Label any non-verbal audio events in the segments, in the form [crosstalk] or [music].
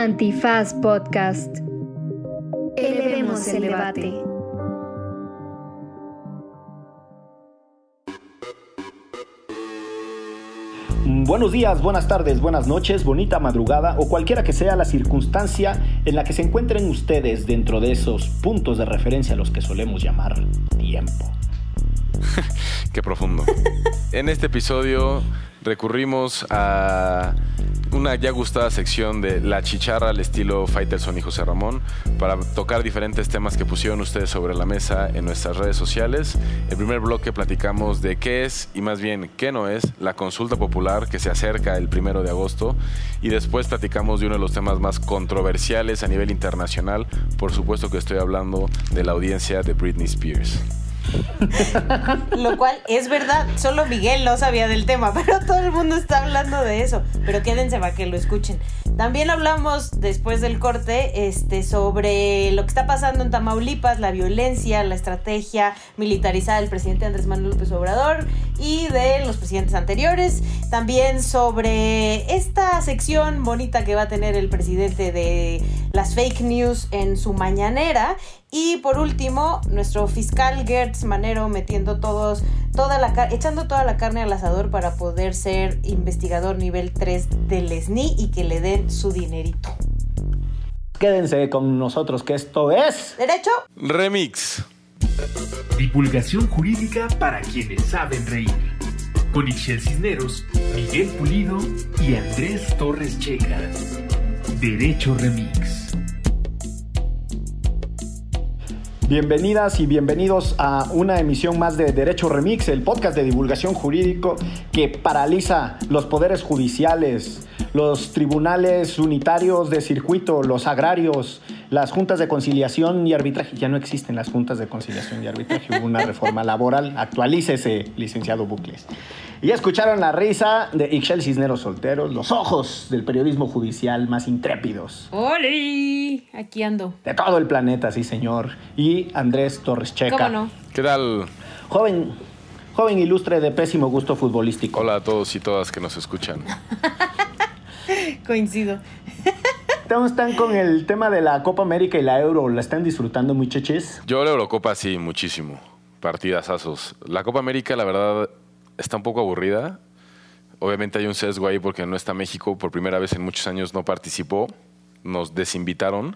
Antifaz Podcast. Elevemos el debate. Buenos días, buenas tardes, buenas noches, bonita madrugada o cualquiera que sea la circunstancia en la que se encuentren ustedes dentro de esos puntos de referencia a los que solemos llamar tiempo. [laughs] Qué profundo. [laughs] en este episodio recurrimos a una ya gustada sección de La Chicharra al estilo Faitelson y José Ramón para tocar diferentes temas que pusieron ustedes sobre la mesa en nuestras redes sociales. El primer bloque platicamos de qué es y más bien qué no es la consulta popular que se acerca el primero de agosto y después platicamos de uno de los temas más controversiales a nivel internacional. Por supuesto que estoy hablando de la audiencia de Britney Spears. [laughs] Lo cual es verdad, solo Miguel no sabía del tema, [laughs] pero todo el mundo está hablando de eso. Pero quédense para que lo escuchen. También hablamos después del corte este, sobre lo que está pasando en Tamaulipas, la violencia, la estrategia militarizada del presidente Andrés Manuel López Obrador y de los presidentes anteriores. También sobre esta sección bonita que va a tener el presidente de las fake news en su mañanera. Y por último, nuestro fiscal Gertz Manero metiendo todos, toda la, echando toda la carne al asador para poder ser investigador nivel 3 del SNI y que le den su dinerito. Quédense con nosotros que esto es... ¿Derecho? Remix. Divulgación jurídica para quienes saben reír. Con Ixel Cisneros, Miguel Pulido y Andrés Torres Checa. Derecho Remix. Bienvenidas y bienvenidos a una emisión más de Derecho Remix, el podcast de divulgación jurídico que paraliza los poderes judiciales, los tribunales unitarios de circuito, los agrarios, las juntas de conciliación y arbitraje. Ya no existen las juntas de conciliación y arbitraje, hubo una reforma laboral. Actualícese, licenciado Bucles. Y ya escucharon la risa de Ixchel Cisneros Solteros, los ojos del periodismo judicial más intrépidos. ¡Holi! Aquí ando. De todo el planeta, sí, señor. Y Andrés Torres Checa. ¿Cómo no? ¿Qué tal? Joven, joven ilustre de pésimo gusto futbolístico. Hola a todos y todas que nos escuchan. [laughs] Coincido. ¿Cómo están con el tema de la Copa América y la Euro? ¿La están disfrutando, muchachos? Yo la Eurocopa sí, muchísimo. Partidazazos. La Copa América, la verdad, está un poco aburrida. Obviamente hay un sesgo ahí porque no está México, por primera vez en muchos años no participó, nos desinvitaron.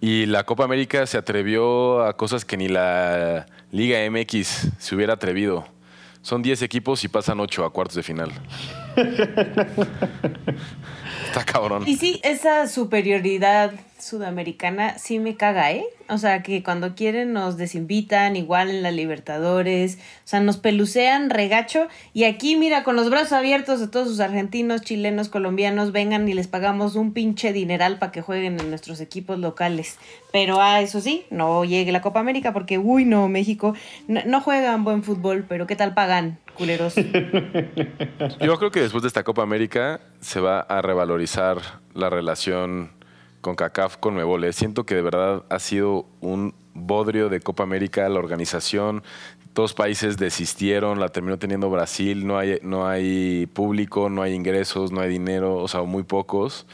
Y la Copa América se atrevió a cosas que ni la Liga MX se hubiera atrevido. Son 10 equipos y pasan 8 a cuartos de final. [laughs] Está cabrón. Y sí, esa superioridad sudamericana sí me caga, ¿eh? O sea, que cuando quieren nos desinvitan, igual en la Libertadores, o sea, nos pelucean regacho. Y aquí, mira, con los brazos abiertos de todos sus argentinos, chilenos, colombianos, vengan y les pagamos un pinche dineral para que jueguen en nuestros equipos locales. Pero, ah, eso sí, no llegue la Copa América porque, uy, no, México, no, no juegan buen fútbol, pero ¿qué tal pagan? Culeros. [laughs] Yo creo que después de esta Copa América se va a revalorizar la relación con CACAF con Mebole. Siento que de verdad ha sido un bodrio de Copa América la organización. Dos países desistieron, la terminó teniendo Brasil, no hay, no hay público, no hay ingresos, no hay dinero, o sea, muy pocos.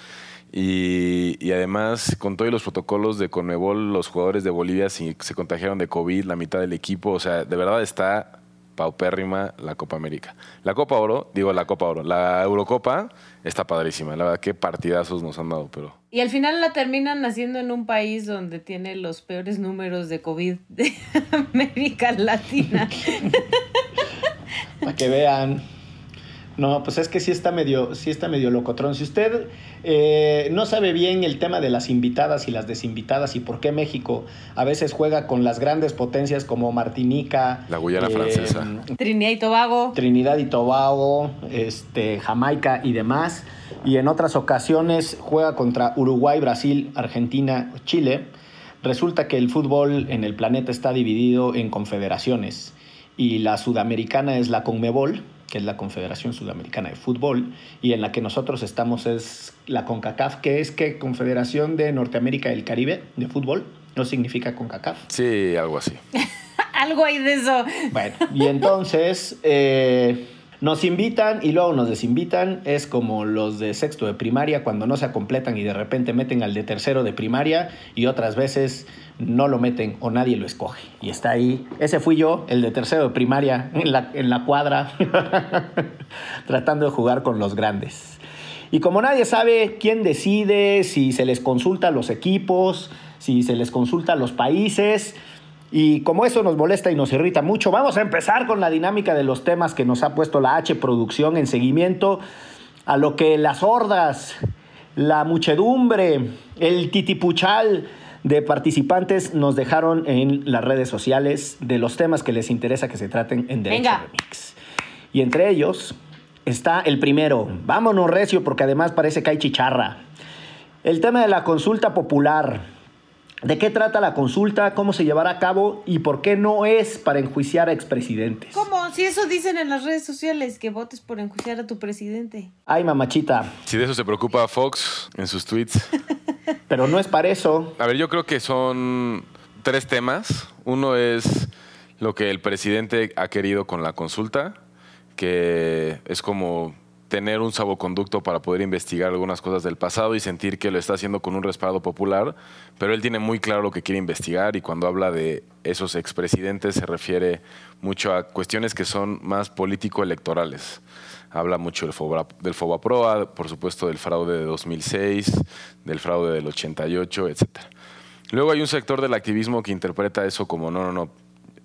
Y, además, con todos los protocolos de Conmebol, los jugadores de Bolivia se contagiaron de COVID, la mitad del equipo. O sea, de verdad está paupérrima la Copa América. La Copa Oro, digo la Copa Oro, la Eurocopa está padrísima. La verdad, qué partidazos nos han dado, pero... Y al final la terminan haciendo en un país donde tiene los peores números de COVID de [laughs] América Latina. [laughs] Para que vean. No, pues es que sí está medio, sí está medio locotrón. Si usted eh, no sabe bien el tema de las invitadas y las desinvitadas y por qué México a veces juega con las grandes potencias como Martinica, La Guyana eh, francesa. Trinidad y Tobago. Trinidad y Tobago, este, Jamaica y demás, y en otras ocasiones juega contra Uruguay, Brasil, Argentina, Chile, resulta que el fútbol en el planeta está dividido en confederaciones y la sudamericana es la CONMEBOL, que es la Confederación Sudamericana de Fútbol, y en la que nosotros estamos es la CONCACAF, que es que Confederación de Norteamérica y el Caribe de Fútbol, no significa CONCACAF. Sí, algo así. [laughs] Algo hay de eso. Bueno, y entonces, eh, Nos invitan y luego nos desinvitan. Es como los de sexto de primaria cuando no se completan y de repente meten al de tercero de primaria y otras veces no lo meten o nadie lo escoge. Y está ahí. Ese fui yo, el de tercero de primaria, en la, en la cuadra, [laughs] tratando de jugar con los grandes. Y como nadie sabe quién decide, si se les consulta a los equipos, si se les consulta a los países, y como eso nos molesta y nos irrita mucho, vamos a empezar con la dinámica de los temas que nos ha puesto la H Producción en seguimiento a lo que las hordas, la muchedumbre, el titipuchal de participantes nos dejaron en las redes sociales de los temas que les interesa que se traten en Derecho Venga. Remix. Y entre ellos está el primero. Vámonos recio porque además parece que hay chicharra. El tema de la consulta popular. ¿De qué trata la consulta? ¿Cómo se llevará a cabo? ¿Y por qué no es para enjuiciar a expresidentes? ¿Cómo? Si eso dicen en las redes sociales, que votes por enjuiciar a tu presidente. Ay, mamachita. Si de eso se preocupa Fox en sus tweets. [laughs] Pero no es para eso. A ver, yo creo que son tres temas. Uno es lo que el presidente ha querido con la consulta, que es como tener un salvoconducto para poder investigar algunas cosas del pasado y sentir que lo está haciendo con un respaldo popular, pero él tiene muy claro lo que quiere investigar y cuando habla de esos expresidentes se refiere mucho a cuestiones que son más político-electorales. Habla mucho del Fobaproa, por supuesto del fraude de 2006, del fraude del 88, etc. Luego hay un sector del activismo que interpreta eso como no, no, no,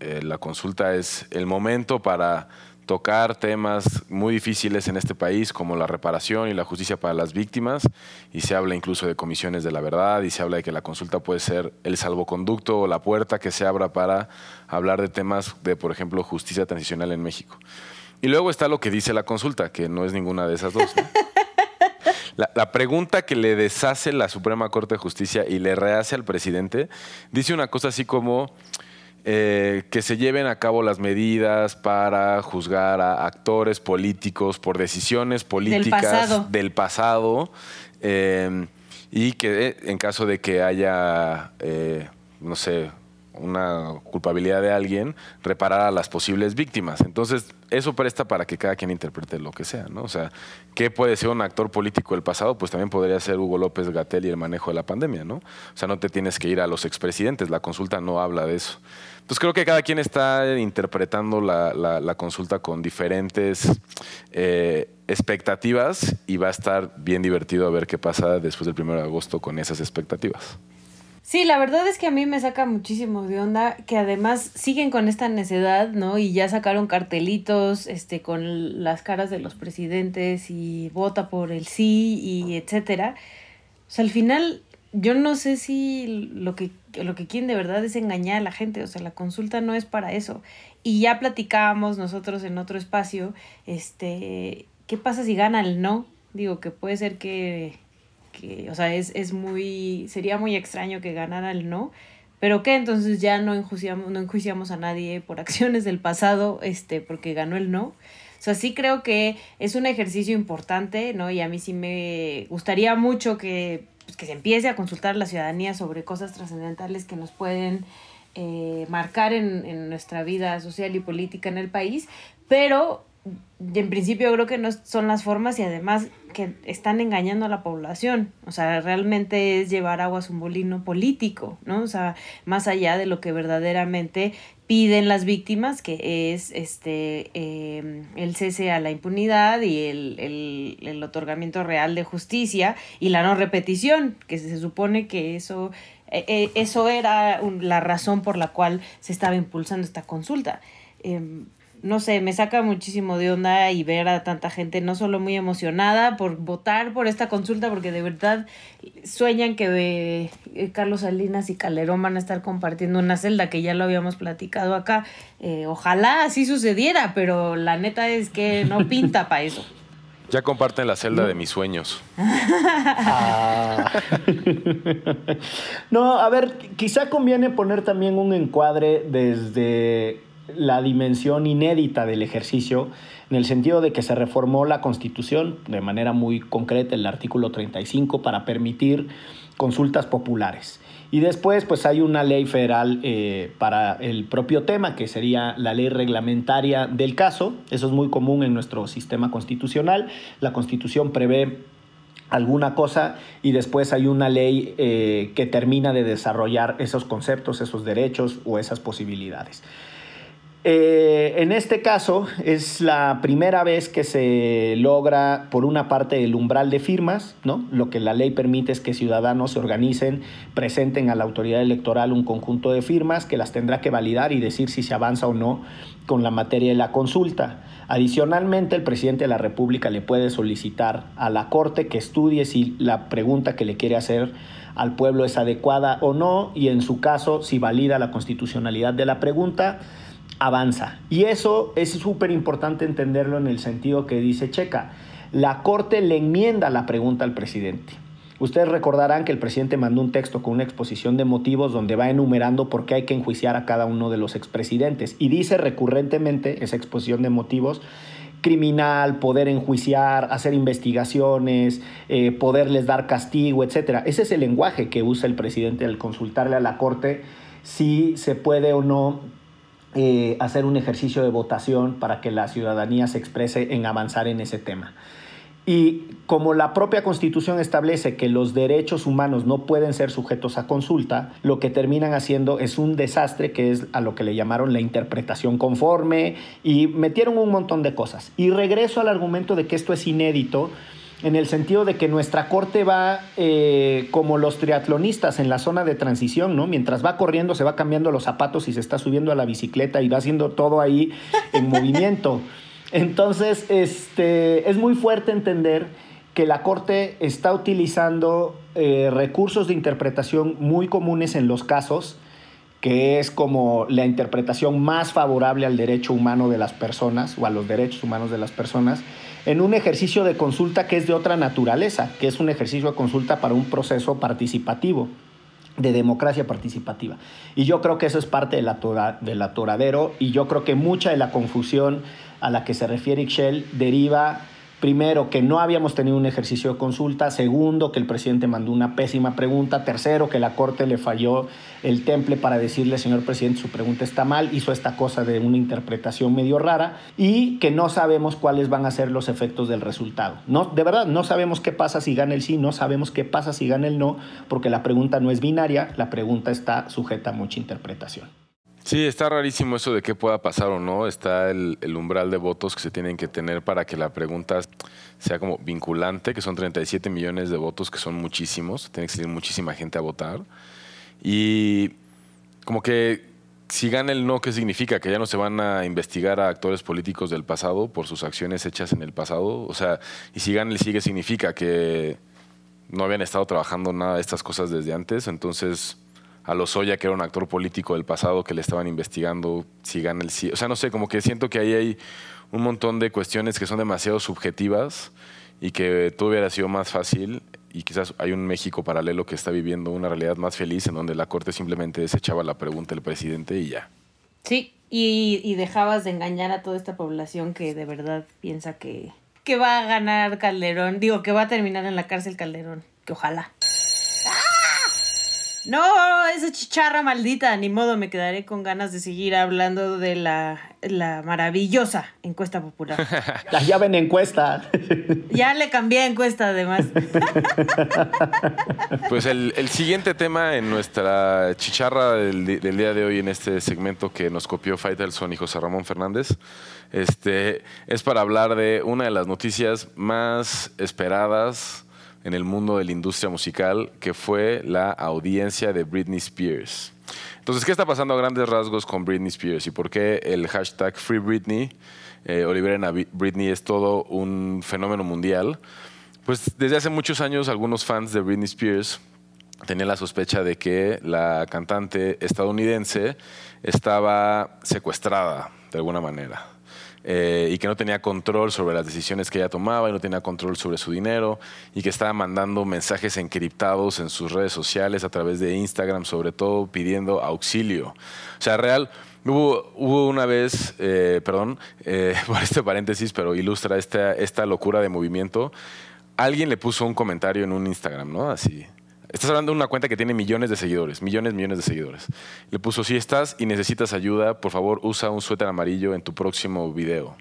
eh, la consulta es el momento para tocar temas muy difíciles en este país como la reparación y la justicia para las víctimas y se habla incluso de comisiones de la verdad y se habla de que la consulta puede ser el salvoconducto o la puerta que se abra para hablar de temas de, por ejemplo, justicia transicional en México. Y luego está lo que dice la consulta, que no es ninguna de esas dos. [laughs] la, pregunta que le deshace la Suprema Corte de Justicia y le rehace al presidente dice una cosa así como eh, que se lleven a cabo las medidas para juzgar a actores políticos por decisiones políticas Del pasado. del pasado, eh, y que eh, en caso de que haya, eh, no sé, una culpabilidad de alguien, reparar a las posibles víctimas. Entonces, eso presta para que cada quien interprete lo que sea, ¿no? O sea, ¿qué puede ser un actor político del pasado? Pues también podría ser Hugo López Gatel y el manejo de la pandemia, ¿no? O sea, no te tienes que ir a los expresidentes, la consulta no habla de eso. Entonces, creo que cada quien está interpretando la consulta con diferentes eh, expectativas y va a estar bien divertido a ver qué pasa después del 1 de agosto con esas expectativas. Sí, la verdad es que a mí me saca muchísimo de onda que además siguen con esta necedad, ¿no? Y ya sacaron cartelitos este con las caras de los presidentes y vota por el sí y etcétera. O sea, al final yo no sé si lo que lo que quieren de verdad es engañar a la gente, o sea, la consulta no es para eso. Y ya platicábamos nosotros en otro espacio, este, ¿qué pasa si gana el no? Digo que puede ser que que, o sea, es, es muy, sería muy extraño que ganara el no, pero que entonces ya no enjuiciamos, no enjuiciamos a nadie por [laughs] acciones del pasado, este, porque ganó el no. O sea, sí creo que es un ejercicio importante, ¿no? Y a mí sí me gustaría mucho que, pues, que se empiece a consultar a la ciudadanía sobre cosas trascendentales que nos pueden eh, marcar en, en nuestra vida social y política en el país, pero en principio creo que no son las formas y además que están engañando a la población. O sea, realmente es llevar agua a su molino político, ¿no? O sea, más allá de lo que verdaderamente piden las víctimas, que es este eh, el cese a la impunidad y el, el, el, otorgamiento real de justicia y la no repetición, que se supone que eso, eh, eso era un, la razón por la cual se estaba impulsando esta consulta. Eh, no sé, me saca muchísimo de onda y ver a tanta gente no solo muy emocionada por votar por esta consulta, porque de verdad sueñan que eh, Carlos Salinas y Calderón van a estar compartiendo una celda, que ya lo habíamos platicado acá. Eh, ojalá así sucediera, pero la neta es que no [laughs] pinta para eso. Ya comparten la celda no. de mis sueños. Ah. [laughs] no, a ver, quizá conviene poner también un encuadre desde la dimensión inédita del ejercicio en el sentido de que se reformó la Constitución de manera muy concreta, el artículo 35, para permitir consultas populares. Y después, pues hay una ley federal eh, para el propio tema, que sería la ley reglamentaria del caso. Eso es muy común en nuestro sistema constitucional. La Constitución prevé alguna cosa y después hay una ley eh, que termina de desarrollar esos conceptos, esos derechos o esas posibilidades. Eh, en este caso es la primera vez que se logra, por una parte, el umbral de firmas, ¿no? Lo que la ley permite es que ciudadanos se organicen, presenten a la autoridad electoral un conjunto de firmas que las tendrá que validar y decir si se avanza o no con la materia de la consulta. Adicionalmente, el presidente de la República le puede solicitar a la Corte que estudie si la pregunta que le quiere hacer al pueblo es adecuada o no y en su caso si valida la constitucionalidad de la pregunta avanza. Y eso es súper importante entenderlo en el sentido que dice Checa. La Corte le enmienda la pregunta al presidente. Ustedes recordarán que el presidente mandó un texto con una exposición de motivos donde va enumerando por qué hay que enjuiciar a cada uno de los expresidentes. Y dice recurrentemente esa exposición de motivos criminal, poder enjuiciar, hacer investigaciones, eh, poderles dar castigo, etc. Ese es el lenguaje que usa el presidente al consultarle a la Corte si se puede o no eh, hacer un ejercicio de votación para que la ciudadanía se exprese en avanzar en ese tema. Y como la propia Constitución establece que los derechos humanos no pueden ser sujetos a consulta, lo que terminan haciendo es un desastre que es a lo que le llamaron la interpretación conforme y metieron un montón de cosas. Y regreso al argumento de que esto es inédito en el sentido de que nuestra corte va eh, como los triatlonistas en la zona de transición, ¿no? Mientras va corriendo se va cambiando los zapatos y se está subiendo a la bicicleta y va haciendo todo ahí en [laughs] movimiento. Entonces, este, es muy fuerte entender que la Corte está utilizando eh, recursos de interpretación muy comunes en los casos, que es como la interpretación más favorable al derecho humano de las personas o a los derechos humanos de las personas, en un ejercicio de consulta que es de otra naturaleza, que es un ejercicio de consulta para un proceso participativo de democracia participativa. Y yo creo que eso es parte de la del atoradero y yo creo que mucha de la confusión a la que se refiere Ixchel deriva Primero, que no habíamos tenido un ejercicio de consulta. Segundo, que el presidente mandó una pésima pregunta. Tercero, que la Corte le falló el temple para decirle, señor presidente, su pregunta está mal. Hizo esta cosa de una interpretación medio rara. Y que no sabemos cuáles van a ser los efectos del resultado. No, de verdad, no sabemos qué pasa si gana el sí, no sabemos qué pasa si gana el no, porque la pregunta no es binaria, la pregunta está sujeta a mucha interpretación. Sí, está rarísimo eso de qué pueda pasar o no. Está el, umbral de votos que se tienen que tener para que la pregunta sea como vinculante, que son 37 millones de votos, que son muchísimos. Tiene que salir muchísima gente a votar. Y como que si gana el no, ¿qué significa? Que ya no se van a investigar a actores políticos del pasado por sus acciones hechas en el pasado. O sea, y si gana el sí, ¿qué significa? Que no habían estado trabajando nada de estas cosas desde antes. Entonces a Lozoya, que era un actor político del pasado que le estaban investigando si gana el sí. O sea, no sé, como que siento que ahí hay un montón de cuestiones que son demasiado subjetivas y que todo hubiera sido más fácil y quizás hay un México paralelo que está viviendo una realidad más feliz en donde la Corte simplemente desechaba la pregunta del presidente y ya. Sí, y, y dejabas de engañar a toda esta población que de verdad piensa que, que va a ganar Calderón, digo, que va a terminar en la cárcel Calderón, que ojalá. No, esa chicharra maldita, ni modo, me quedaré con ganas de seguir hablando de la, maravillosa encuesta popular. [laughs] La llave en encuesta. Ya le cambié encuesta además. [laughs] Pues el, siguiente tema en nuestra chicharra del, día de hoy en este segmento que nos copió Faitelson y José Ramón Fernández, este, es para hablar de una de las noticias más esperadas en el mundo de la industria musical, que fue la audiencia de Britney Spears. Entonces, ¿qué está pasando a grandes rasgos con Britney Spears y por qué el hashtag Free Britney eh, o liberen a Britney es todo un fenómeno mundial? Pues desde hace muchos años algunos fans de Britney Spears tenían la sospecha de que la cantante estadounidense estaba secuestrada de alguna manera. Eh, y que no tenía control sobre las decisiones que ella tomaba y no tenía control sobre su dinero y que estaba mandando mensajes encriptados en sus redes sociales a través de Instagram, sobre todo pidiendo auxilio. O sea, real, Hubo, hubo una vez, eh, perdón, eh, [laughs] por este paréntesis, pero ilustra esta, esta locura de movimiento. Alguien le puso un comentario en un Instagram, ¿no? Así. Estás hablando de una cuenta que tiene millones de seguidores, millones, millones de seguidores. Le puso, si estás y necesitas ayuda, por favor usa un suéter amarillo en tu próximo video.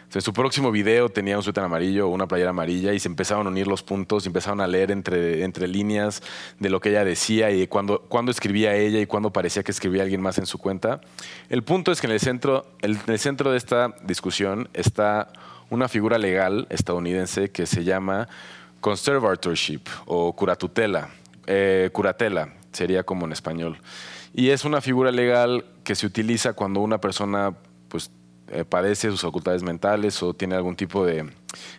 Entonces, su próximo video tenía un suéter amarillo o una playera amarilla y se empezaron a unir los puntos y empezaron a leer entre, entre líneas de lo que ella decía y cuándo cuando escribía ella y cuándo parecía que escribía alguien más en su cuenta. El punto es que en el centro, el- en el centro de esta discusión está una figura legal estadounidense que se llama conservatorship o curatutela. Eh, curatela sería como en español. Y es una figura legal que se utiliza cuando una persona pues, eh, padece sus facultades mentales o tiene algún tipo de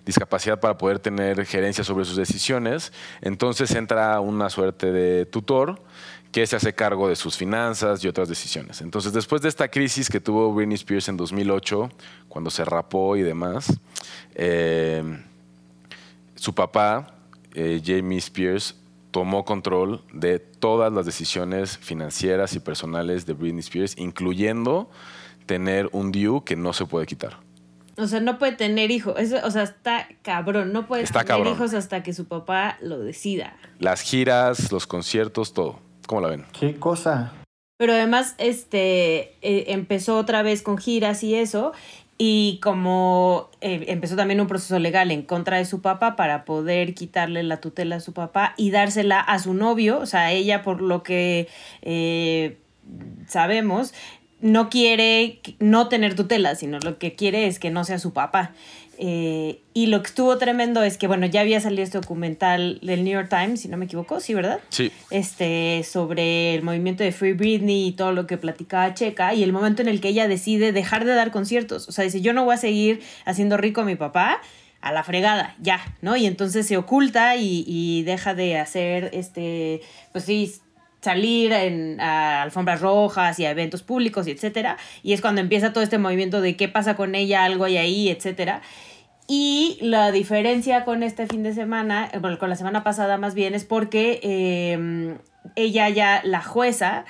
discapacidad para poder tener gerencia sobre sus decisiones. Entonces entra una suerte de tutor que se hace cargo de sus finanzas y otras decisiones. Entonces, después de esta crisis que tuvo Britney Spears en 2008, cuando se rapó y demás, eh, su papá, Jamie Spears, tomó control de todas las decisiones financieras y personales de Britney Spears, incluyendo tener un due que no se puede quitar. O sea, no puede tener hijos. O sea, está cabrón. No puede Está tener cabrón. hijos hasta que su papá lo decida. Las giras, los conciertos, todo. ¿Cómo la ven? Qué cosa. Pero además, este, eh, empezó otra vez con giras y eso. Y como eh, empezó también un proceso legal en contra de su papá para poder quitarle la tutela a su papá y dársela a su novio, o sea, ella por lo que eh, sabemos, no quiere no tener tutela, sino lo que quiere es que no sea su papá. Eh, y lo que estuvo tremendo es que, bueno, ya había salido este documental del New York Times, si no me equivoco, sí, ¿verdad? Sí. este, sobre el movimiento de Free Britney y todo lo que platicaba Checa y el momento en el que ella decide dejar de dar conciertos. O sea, dice, yo no voy a seguir haciendo rico a mi papá a la fregada, ya, ¿no? Y entonces se oculta y, y deja de hacer, este, pues sí, salir en, a alfombras rojas y a eventos públicos y etcétera. Y es cuando empieza todo este movimiento de qué pasa con ella, algo hay ahí, etcétera. Y la diferencia con este fin de semana, eh, bueno, con la semana pasada más bien, es porque eh, ella ya, la jueza,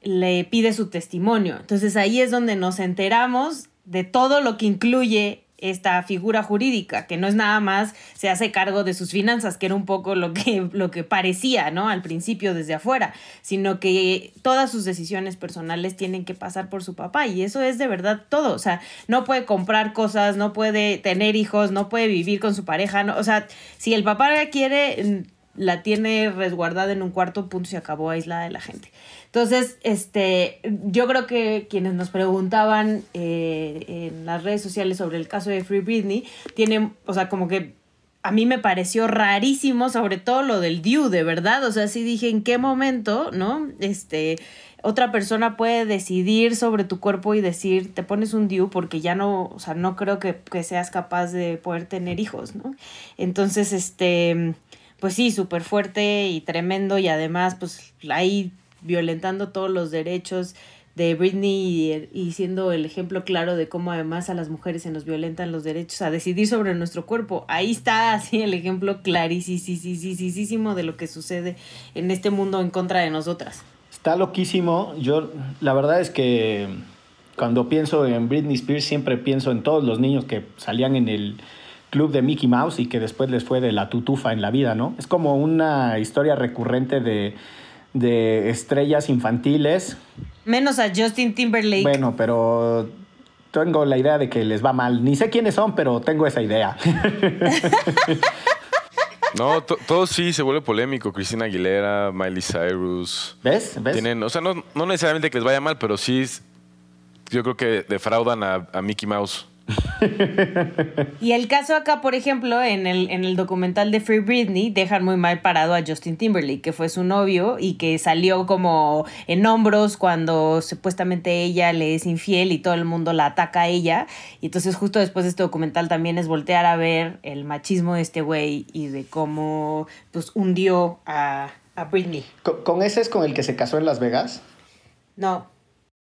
le pide su testimonio. Entonces ahí es donde nos enteramos de todo lo que incluye esta figura jurídica, que no es nada más se hace cargo de sus finanzas, que era un poco lo que, [laughs] lo que parecía, ¿no? Al principio desde afuera, sino que todas sus decisiones personales tienen que pasar por su papá y eso es de verdad todo, o sea, no puede comprar cosas, no puede tener hijos, no puede vivir con su pareja, no, o sea, si el papá quiere, mm, la tiene resguardada en un cuarto, punto, se acabó aislada de la gente. Entonces, este, yo creo que quienes nos preguntaban eh, en las redes sociales sobre el caso de Free Britney, tienen, o sea, como que a mí me pareció rarísimo, sobre todo lo del due, de verdad. O sea, sí dije, ¿en qué momento, no? Este, otra persona puede decidir sobre tu cuerpo y decir, te pones un due porque ya no, o sea, no creo que, que seas capaz de poder tener hijos, ¿no? Entonces, este, pues sí, súper fuerte y tremendo y además, pues ahí violentando todos los derechos de Britney y, y siendo el ejemplo claro de cómo además a las mujeres se nos violentan los derechos a decidir sobre nuestro cuerpo. Ahí está así el ejemplo clarísimo de lo que sucede en este mundo en contra de nosotras. Está loquísimo. Yo, la verdad es que cuando pienso en Britney Spears, siempre pienso en todos los niños que salían en el club de Mickey Mouse y que después les fue de la tutufa en la vida, ¿no? Es como una historia recurrente de, de estrellas infantiles. Menos a Justin Timberlake. Bueno, pero tengo la idea de que les va mal. Ni sé quiénes son, pero tengo esa idea. [laughs] No, to- todo sí se vuelve polémico. Cristina Aguilera, Miley Cyrus. ¿Ves? ¿Ves? Tienen, o sea, no, no necesariamente que les vaya mal, pero sí, yo creo que defraudan a, a Mickey Mouse. [laughs] Y el caso acá, por ejemplo, en el, en el documental de Free Britney, dejan muy mal parado a Justin Timberlake, que fue su novio y que salió como en hombros cuando supuestamente ella le es infiel y todo el mundo la ataca a ella. Y entonces justo después de este documental también es voltear a ver el machismo de este güey y de cómo pues hundió a, a Britney. ¿Con, con ese es con el que se casó en Las Vegas? No,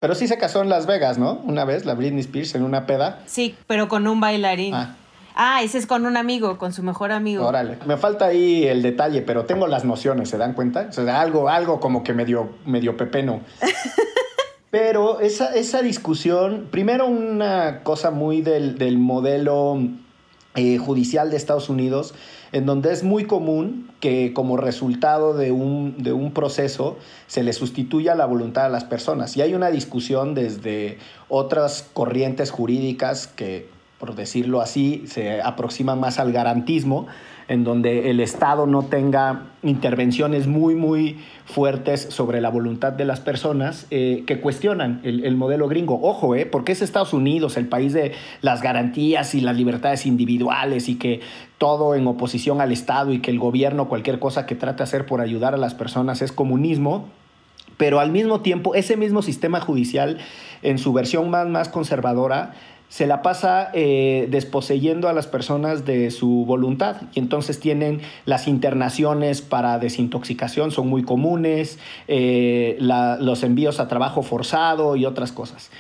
Pero sí se casó en Las Vegas, ¿no? Una vez, la Britney Spears en una peda. sí, pero con un bailarín. Ah. Ah, ese es con un amigo, con su mejor amigo. Órale. Me falta ahí el detalle, pero tengo las nociones, ¿se dan cuenta? O sea, algo, algo como que medio, medio pepeno. [laughs] Pero esa, esa discusión, primero una cosa muy del, del modelo eh, judicial de Estados Unidos, en donde es muy común que como resultado de un, de un proceso se le sustituya la voluntad a las personas. Y hay una discusión desde otras corrientes jurídicas que, por decirlo así, se aproximan más al garantismo, en donde el Estado no tenga intervenciones muy, muy fuertes sobre la voluntad de las personas eh, que cuestionan el, modelo gringo. Ojo, eh, porque es Estados Unidos, el país de las garantías y las libertades individuales y que todo en oposición al Estado y que el gobierno, cualquier cosa que trate de hacer por ayudar a las personas es comunismo. Pero al mismo tiempo, ese mismo sistema judicial, en su versión más, más conservadora, se la pasa eh, desposeyendo a las personas de su voluntad y entonces tienen las internaciones para desintoxicación, son muy comunes, eh, los envíos a trabajo forzado y otras cosas.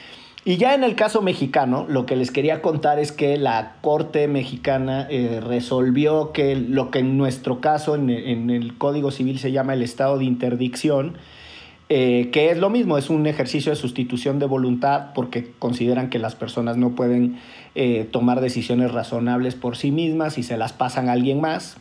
Y ya en el caso mexicano, lo que les quería contar es que la Corte mexicana eh, resolvió que lo que en nuestro caso, en, en el Código Civil se llama el estado de interdicción, eh, que es lo mismo, es un ejercicio de sustitución de voluntad porque consideran que las personas no pueden eh, tomar decisiones razonables por sí mismas y se las pasan a alguien más,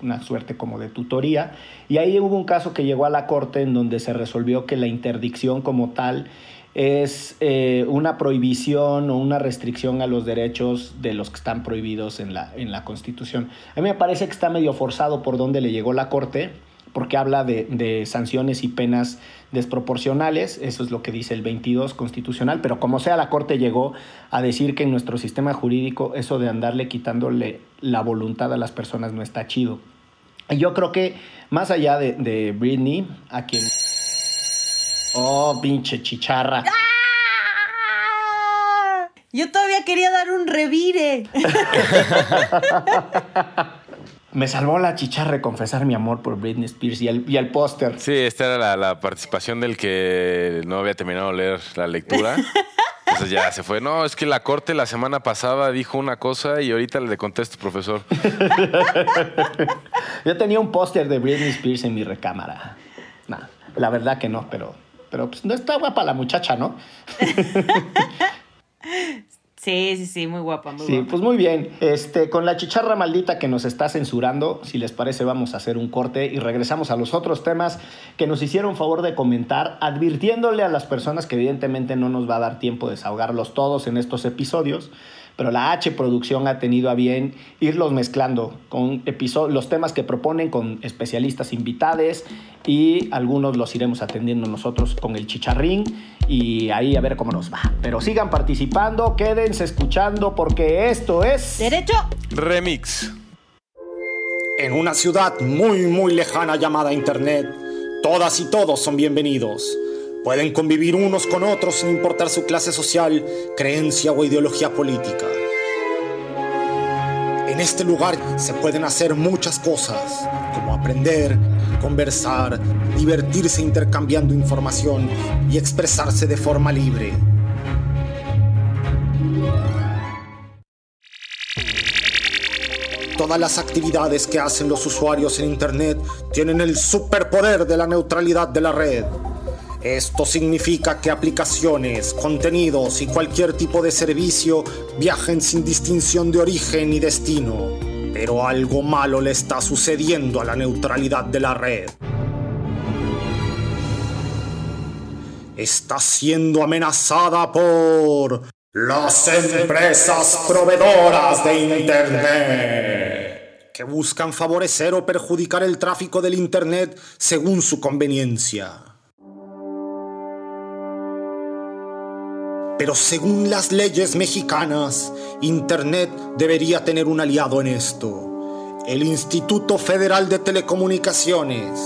una suerte como de tutoría. Y ahí hubo un caso que llegó a la Corte en donde se resolvió que la interdicción como tal es eh, una prohibición o una restricción a los derechos de los que están prohibidos en la, en la Constitución. A mí me parece que está medio forzado por donde le llegó la Corte, porque habla de, de, sanciones y penas desproporcionales, eso es lo que dice el 22 constitucional, pero como sea, la Corte llegó a decir que en nuestro sistema jurídico eso de andarle quitándole la voluntad a las personas no está chido. Y yo creo que más allá de, de Britney, a quien... Oh, pinche chicharra. ¡Ah! Yo todavía quería dar un revire. [laughs] me salvó la chicharra confesar mi amor por Britney Spears y el, y el póster. Sí, esta era la, participación del que no había terminado de leer la lectura. [laughs] Entonces ya se fue. No, es que la corte la semana pasada dijo una cosa y ahorita le contesto, profesor. [laughs] Yo tenía un póster de Britney Spears en mi recámara. No, la verdad que no, pero, pero pues no está guapa la muchacha, ¿no? [laughs] Sí, sí, sí, muy guapa, muy sí, pues muy bien. Este, con la chicharra maldita que nos está censurando, si les parece, vamos a hacer un corte y regresamos a los otros temas que nos hicieron favor de comentar, advirtiéndole a las personas que evidentemente no nos va a dar tiempo de desahogarlos todos en estos episodios pero la H Producción ha tenido a bien irlos mezclando con los temas que proponen con especialistas invitados y algunos los iremos atendiendo nosotros con el chicharrín y ahí a ver cómo nos va. Pero sigan participando, quédense escuchando porque esto es... Derecho Remix. En una ciudad muy muy lejana llamada Internet, todas y todos son bienvenidos. Pueden convivir unos con otros sin importar su clase social, creencia o ideología política. En este lugar se pueden hacer muchas cosas, como aprender, conversar, divertirse intercambiando información y expresarse de forma libre. Todas las actividades que hacen los usuarios en Internet tienen el superpoder de la neutralidad de la red. Esto significa que aplicaciones, contenidos y cualquier tipo de servicio viajen sin distinción de origen y destino. Pero algo malo le está sucediendo a la neutralidad de la red. Está siendo amenazada por las empresas proveedoras de Internet, que buscan favorecer o perjudicar el tráfico del Internet según su conveniencia. Pero según las leyes mexicanas, Internet debería tener un aliado en esto, el Instituto Federal de Telecomunicaciones.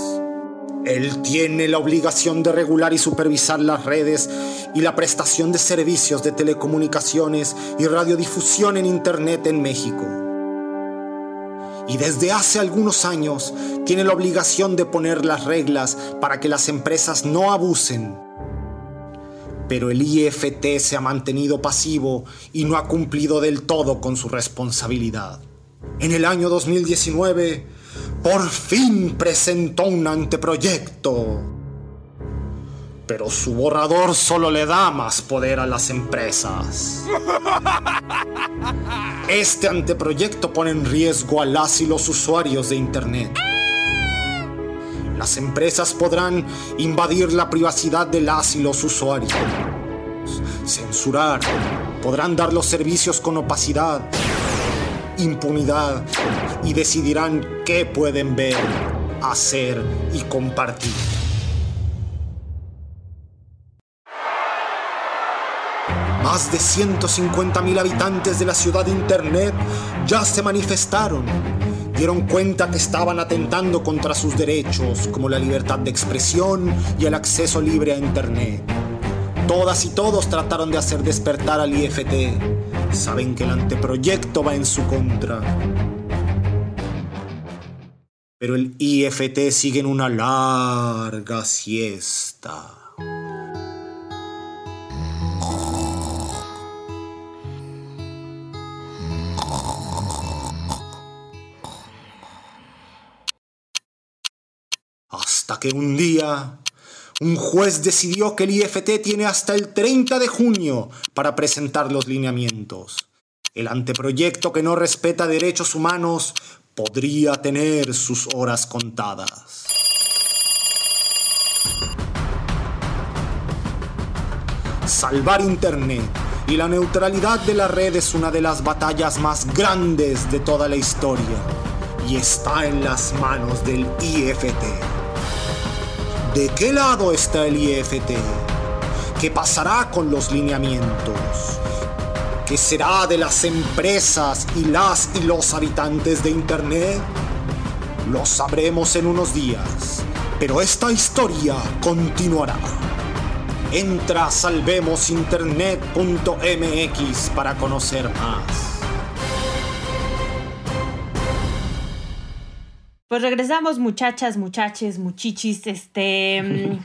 Él tiene la obligación de regular y supervisar las redes y la prestación de servicios de telecomunicaciones y radiodifusión en Internet en México. Y desde hace algunos años tiene la obligación de poner las reglas para que las empresas no abusen pero el IFT se ha mantenido pasivo y no ha cumplido del todo con su responsabilidad. En el año 2019, por fin presentó un anteproyecto. pero su borrador solo le da más poder a las empresas. [laughs] Este anteproyecto pone en riesgo a las y los usuarios de Internet. Las empresas podrán invadir la privacidad de las y los usuarios, censurar, podrán dar los servicios con opacidad, impunidad y decidirán qué pueden ver, hacer y compartir. Más de 150.000 habitantes de la ciudad de Internet ya se manifestaron. Dieron cuenta que estaban atentando contra sus derechos, como la libertad de expresión y el acceso libre a Internet. Todas y todos trataron de hacer despertar al IFT. Saben que el anteproyecto va en su contra. Pero el IFT sigue en una larga siesta. Que un día un juez decidió que el IFT tiene hasta el 30 de junio para presentar los lineamientos. El anteproyecto que no respeta derechos humanos podría tener sus horas contadas. Salvar Internet y la neutralidad de la red es una de las batallas más grandes de toda la historia y está en las manos del IFT. ¿De qué lado está el IFT? ¿Qué pasará con los lineamientos? ¿Qué será de las empresas y las y los habitantes de Internet? Lo sabremos en unos días, pero esta historia continuará. Entra salvemosinternet.mx para conocer más. Pues regresamos, muchachas, muchaches, muchichis, este... mm,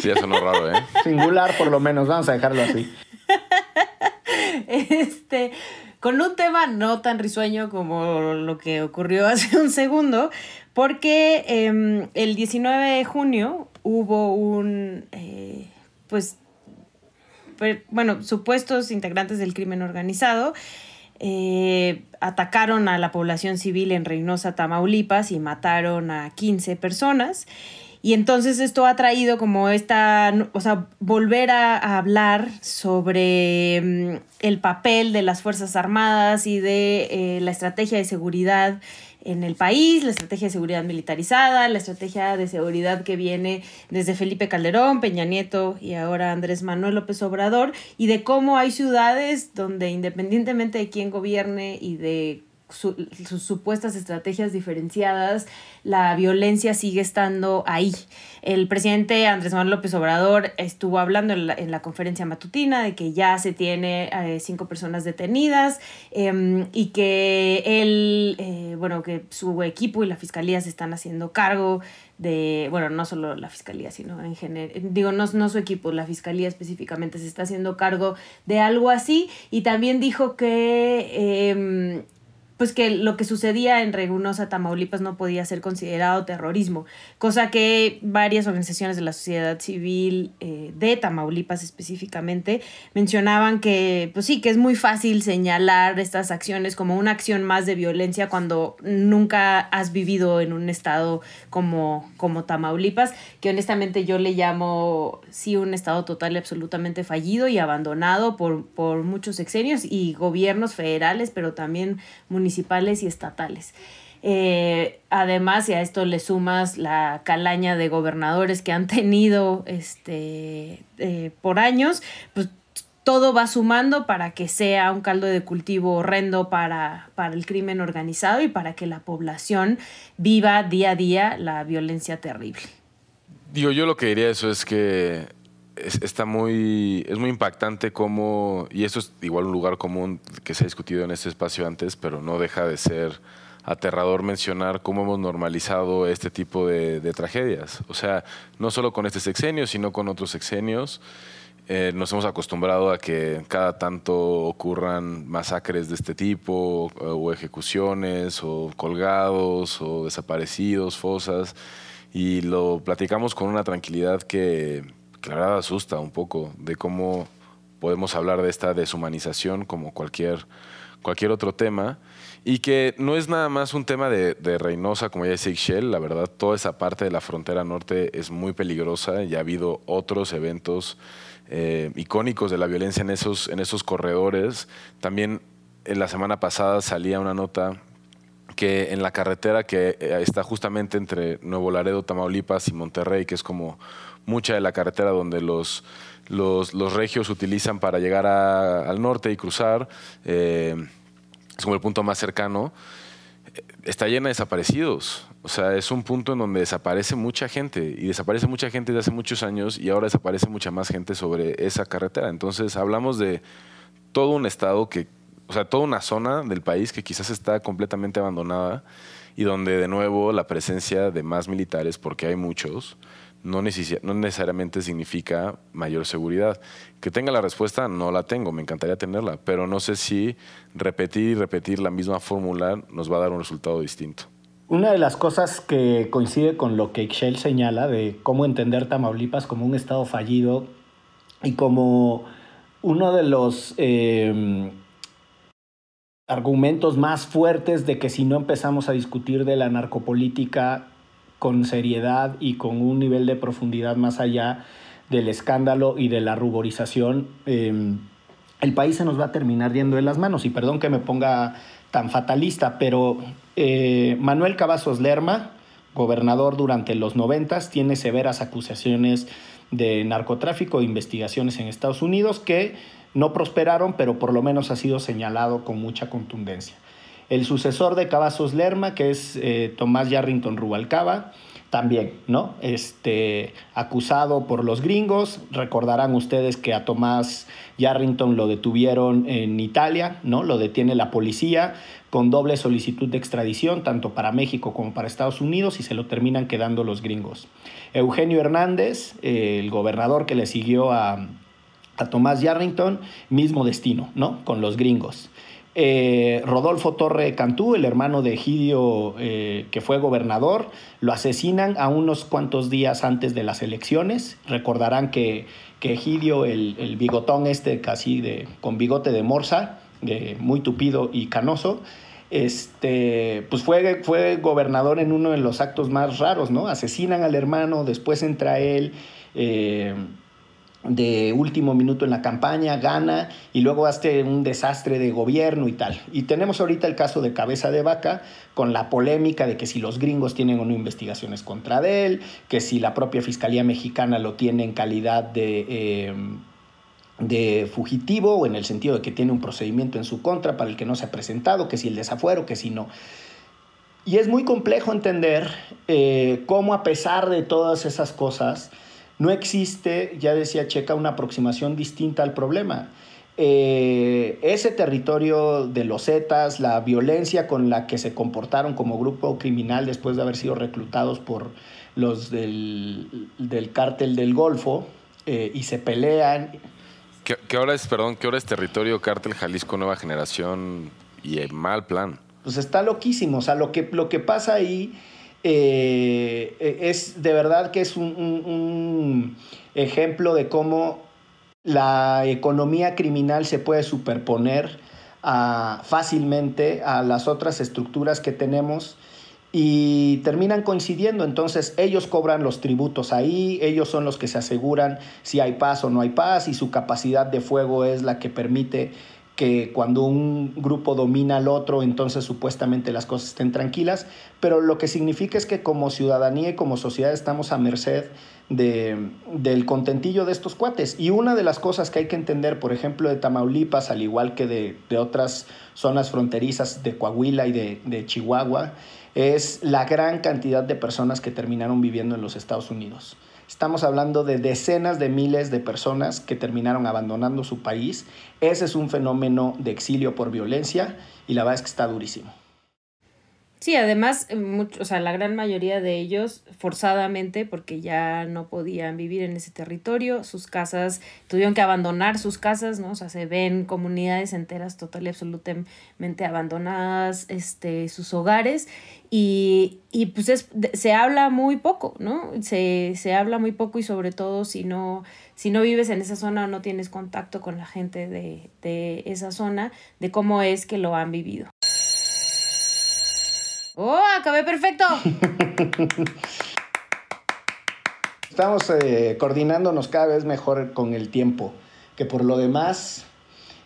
Sí, ya sonó raro, ¿eh? Singular, por lo menos, vamos a dejarlo así. este, con un tema no tan risueño como lo que ocurrió [laughs] hace un segundo, porque em, el 19 de junio hubo un, eh, pues, per- bueno, supuestos integrantes del crimen organizado eh, atacaron a la población civil en Reynosa, Tamaulipas y mataron a 15 personas. Y entonces esto ha traído como esta, o sea, volver a, hablar sobre mm, el papel de las Fuerzas Armadas y de eh, la estrategia de seguridad en el país, la estrategia de seguridad militarizada, la estrategia de seguridad que viene desde Felipe Calderón, Peña Nieto y ahora Andrés Manuel López Obrador, y de cómo hay ciudades donde independientemente de quién gobierne y de su- sus supuestas estrategias diferenciadas, la violencia sigue estando ahí. El presidente Andrés Manuel López Obrador estuvo hablando en la, en la conferencia matutina de que ya se tiene eh, cinco personas detenidas em, y que él, eh, bueno, que su equipo y la fiscalía se están haciendo cargo de, bueno, no solo la fiscalía, sino en general, digo, no, no su equipo, la fiscalía específicamente se está haciendo cargo de algo así y también dijo que... pues que lo que sucedía en Reynosa, Tamaulipas, no podía ser considerado terrorismo, cosa que varias organizaciones de la sociedad civil eh, de Tamaulipas específicamente mencionaban que, pues sí, que es muy fácil señalar estas acciones como una acción más de violencia cuando nunca has vivido en un estado como, como Tamaulipas, que honestamente yo le llamo, sí, un estado total y absolutamente fallido y abandonado por, por muchos sexenios y gobiernos federales, pero también municipales y estatales. Eh, además, y a esto le sumas la calaña de gobernadores que han [laughs] tenido este, eh, por años, pues todo va sumando para que sea un caldo de cultivo horrendo para, para el crimen organizado y para que la población viva día a día la violencia terrible. Digo, yo lo que diría eso es que es- está muy, es muy impactante cómo, y eso es igual un lugar común que se ha discutido en este espacio antes, pero no deja de ser aterrador mencionar cómo hemos normalizado este tipo de, de tragedias. O sea, no solo con este sexenio, sino con otros sexenios. Eh, nos hemos acostumbrado a que cada tanto ocurran masacres de este tipo, o ejecuciones, o colgados, o desaparecidos, fosas. y lo platicamos con una tranquilidad que, asusta un poco de cómo podemos hablar de esta deshumanización como cualquier, cualquier otro tema. Y que no es nada más un tema de, Reynosa, como ya dice Ixchel, la verdad, toda esa parte de la frontera norte es muy peligrosa. Ya ha habido otros eventos eh, icónicos de la violencia en esos, en esos corredores. También en la semana pasada salía una nota que en la carretera que eh, está justamente entre Nuevo Laredo, Tamaulipas y Monterrey, que es como mucha de la carretera donde los, los, los regios utilizan para llegar al norte y cruzar, eh, es como el punto más cercano, eh, está llena de desaparecidos. O sea, es un punto en donde desaparece mucha gente y desaparece mucha gente desde hace muchos años y ahora desaparece mucha más gente sobre esa carretera. Entonces hablamos de todo un estado que, o sea, toda una zona del país que quizás está completamente abandonada y donde de nuevo la presencia de más militares, porque hay muchos, no, necesi- no necesariamente significa mayor seguridad. Que tenga la respuesta, no la tengo, me encantaría tenerla, pero no sé si repetir y repetir la misma fórmula nos va a dar un resultado distinto. Una de las cosas que coincide con lo que Ixchel señala de cómo entender Tamaulipas como un estado fallido y como uno de los eh, argumentos más fuertes de que si no empezamos a discutir de la narcopolítica con seriedad y con un nivel de profundidad más allá del escándalo y de la ruborización, eh, el país se nos va a terminar yendo de las manos. Y perdón que me ponga tan fatalista, pero eh, Manuel Cavazos Lerma, gobernador durante los noventas, tiene severas acusaciones de narcotráfico e investigaciones en Estados Unidos que no prosperaron, pero por lo menos ha sido señalado con mucha contundencia. El sucesor de Cavazos Lerma, que es eh, Tomás Yarrington Rubalcaba, también, ¿no? Este, acusado por los gringos. Recordarán ustedes que a Tomás Yarrington lo detuvieron en Italia, ¿no? Lo detiene la policía con doble solicitud de extradición, tanto para México como para Estados Unidos, y se lo terminan quedando los gringos. Eugenio Hernández, eh, el gobernador que le siguió a, a Tomás Yarrington, mismo destino, ¿no? Con los gringos. Eh, Rodolfo Torre Cantú, el hermano de Egidio, eh, que fue gobernador, lo asesinan a unos cuantos días antes de las elecciones. Recordarán que, que Egidio, el, bigotón este casi de, con bigote de morsa, muy tupido y canoso, este, pues fue, fue gobernador en uno de los actos más raros, ¿no? Asesinan al hermano, después entra él. Eh, de último minuto en la campaña, gana y luego hace un desastre de gobierno y tal. Y tenemos ahorita el caso de Cabeza de Vaca con la polémica de que si los gringos tienen o no investigaciones contra él, que si la propia Fiscalía Mexicana lo tiene en calidad de... Eh, de fugitivo o en el sentido de que tiene un procedimiento en su contra para el que no se ha presentado, que si el desafuero, que si no. Y es muy complejo entender eh, cómo a pesar de todas esas cosas, no existe, ya decía Checa, una aproximación distinta al problema. Eh, ese territorio de los Zetas, la violencia con la que se comportaron como grupo criminal después de haber sido reclutados por los del, del cártel del Golfo eh, y se pelean. ¿Qué, ¿Qué, ahora es, perdón, qué hora es territorio cártel Jalisco Nueva Generación y el mal plan? Pues está loquísimo, o sea, lo que, lo que pasa ahí eh, es de verdad que es un, ejemplo de cómo la economía criminal se puede superponer a, fácilmente a las otras estructuras que tenemos y terminan coincidiendo. Entonces ellos cobran los tributos ahí, ellos son los que se aseguran si hay paz o no hay paz y su capacidad de fuego es la que permite que cuando un grupo domina al otro, entonces supuestamente las cosas estén tranquilas, pero lo que significa es que como ciudadanía y como sociedad estamos a merced de, del contentillo de estos cuates. Y una de las cosas que hay que entender, por ejemplo, de Tamaulipas, al igual que de, de otras zonas fronterizas de Coahuila y de, de Chihuahua, es la gran cantidad de personas que terminaron viviendo en los Estados Unidos. Estamos hablando de decenas de miles de personas que terminaron abandonando su país. Ese es un fenómeno de exilio por violencia y la verdad es que está durísimo. Sí, además, eh, mucho, o sea, la gran mayoría de ellos forzadamente, porque ya no podían vivir en ese territorio, sus casas, tuvieron que abandonar sus casas, ¿no? O sea, se ven comunidades enteras total y absolutamente abandonadas, este, sus hogares, y, y pues es, se habla muy poco, ¿no? Se, se habla muy poco y sobre todo si no, si no vives en esa zona o no tienes contacto con la gente de, de esa zona, de cómo es que lo han vivido. ¡Oh, acabé perfecto! [laughs] Estamos eh, coordinándonos cada vez mejor con el tiempo, que por lo demás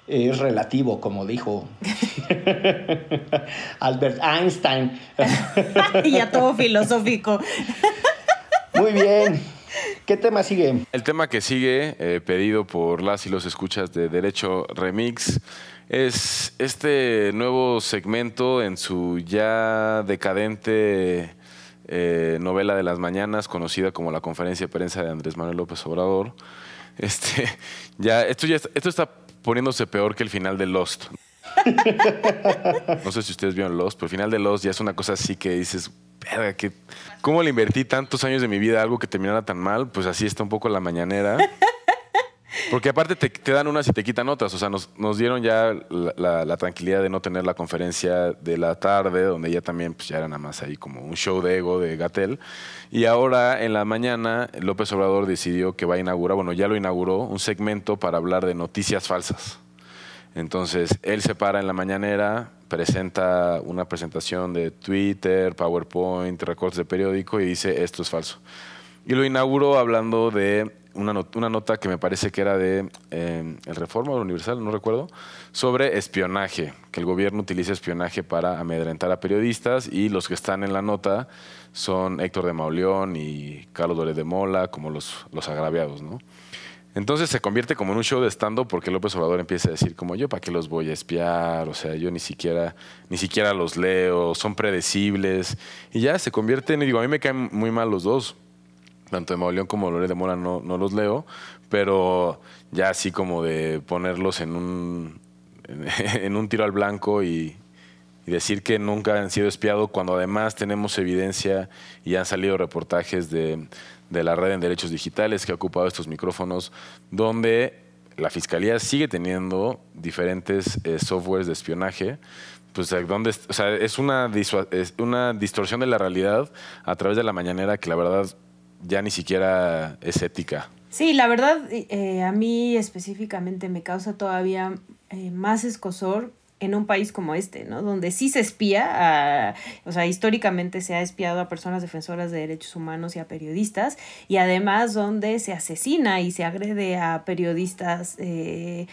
es relativo, como dijo [laughs] Albert Einstein. [laughs] ya todo filosófico. Muy bien. ¿Qué tema sigue? El tema que sigue, eh, pedido por las y los escuchas de Derecho Remix, es este nuevo segmento en su ya decadente eh, novela de las mañanas, conocida como la conferencia de prensa de Andrés Manuel López Obrador. Este, [laughs] ya, esto, ya, esto está poniéndose peor que el final de Lost. No sé si ustedes vieron Lost, pero el final de Lost ya es una cosa así que dices, verga, que, ¿cómo le invertí tantos años de mi vida a algo que terminara tan mal? Pues así está un poco la mañanera. Porque aparte te, dan unas y te quitan otras. O sea, nos, nos dieron ya la, tranquilidad de no tener la conferencia de la tarde, donde ya también pues, ya era nada más ahí como un show de ego de Gatel. Y ahora en la mañana López Obrador decidió que va a inaugurar, bueno, ya lo inauguró, un segmento para hablar de noticias falsas. Entonces, él se para en la mañanera, presenta una presentación de Twitter, PowerPoint, recortes de periódico y dice, esto es falso. Y lo inauguró hablando de una, una, nota que me parece que era de eh, El Reforma Universal, no recuerdo, sobre espionaje, que el gobierno utiliza espionaje para amedrentar a periodistas y los que están en la nota son Héctor de Mauleón y Carlos Dórez de Mola como los, los agraviados, ¿no? Entonces se convierte como en un show de stand-up porque López Obrador empieza a decir como yo para qué los voy a espiar, o sea, yo ni siquiera ni siquiera los leo, son predecibles y ya se convierte en, digo, a mí me caen muy mal los dos, tanto de Mauleón como Lore de Mola no, no, los leo, pero ya así como de ponerlos en un, en [laughs] un tiro al blanco y, decir que nunca han sido espiados cuando además tenemos evidencia y han salido reportajes de, de la red en derechos digitales que ha ocupado estos micrófonos, donde la Fiscalía sigue teniendo diferentes eh, softwares de espionaje, pues donde, o es una, es una distorsión de la realidad a través de la mañanera que la verdad ya ni siquiera es ética. Sí, la verdad, eh, a mí específicamente me causa todavía eh, más escosor en un país como este, ¿no? Donde sí se espía, a, o sea, históricamente se ha espiado a personas defensoras de derechos humanos y a periodistas, y además donde se asesina y se agrede a periodistas eh,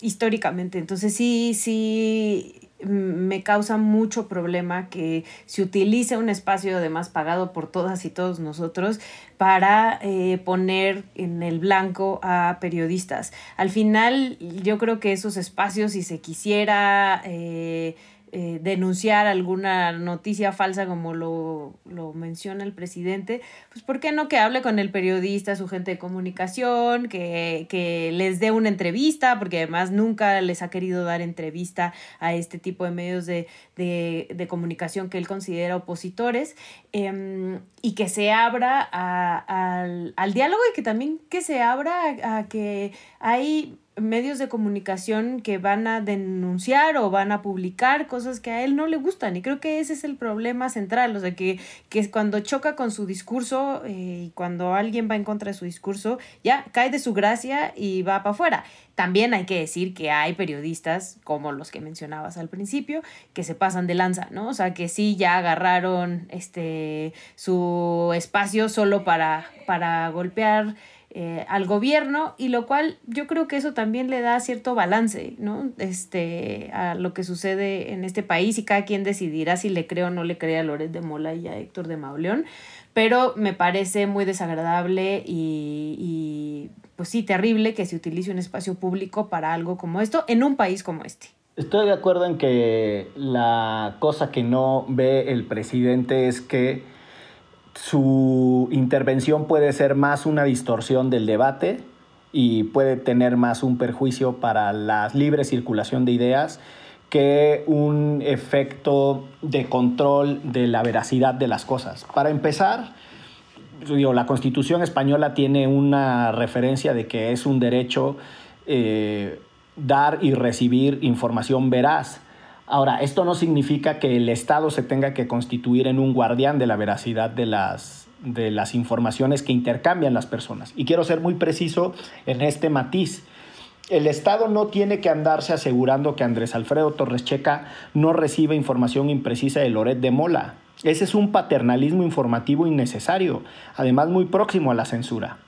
históricamente. Entonces sí, sí, me causa mucho problema que se utilice un espacio además pagado por todas y todos nosotros para eh, poner en el blanco a periodistas. Al final yo creo que esos espacios, si se quisiera... Eh, eh, denunciar alguna noticia falsa como lo, lo, menciona el presidente, pues ¿por qué no que hable con el periodista, su gente de comunicación, que, que les dé una entrevista, porque además nunca les ha querido dar entrevista a este tipo de medios de, de, de comunicación que él considera opositores, eh, y que se abra a, al, al diálogo y que también que se abra a, a que hay medios de comunicación que van a denunciar o van a publicar cosas que a él no le gustan. Y creo que ese es el problema central, o sea, que, que cuando choca con su discurso eh, y cuando alguien va en contra de su discurso, ya cae de su gracia y va para afuera. También hay que decir que hay periodistas, como los que mencionabas al principio, que se pasan de lanza, ¿no? O sea, que sí ya agarraron este su espacio solo para, para golpear eh, al gobierno y lo cual yo creo que eso también le da cierto balance ¿no? este, a lo que sucede en este país y cada quien decidirá si le cree o no le cree a Loret de Mola y a Héctor de Mauleón, pero me parece muy desagradable y, y pues sí, terrible que se utilice un espacio público para algo como esto en un país como este. Estoy de acuerdo en que la cosa que no ve el presidente es que su intervención puede ser más una distorsión del debate y puede tener más un perjuicio para la libre circulación de ideas que un efecto de control de la veracidad de las cosas. Para empezar, digo, la Constitución española tiene una referencia de que es un derecho eh, dar y recibir información veraz. Ahora, esto no significa que el Estado se tenga que constituir en un guardián de la veracidad de las, de las informaciones que intercambian las personas. Y quiero ser muy preciso en este matiz. El Estado no tiene que andarse asegurando que Andrés Alfredo Torres Checa no recibe información imprecisa de Loret de Mola. Ese es un paternalismo informativo innecesario, además muy próximo a la censura.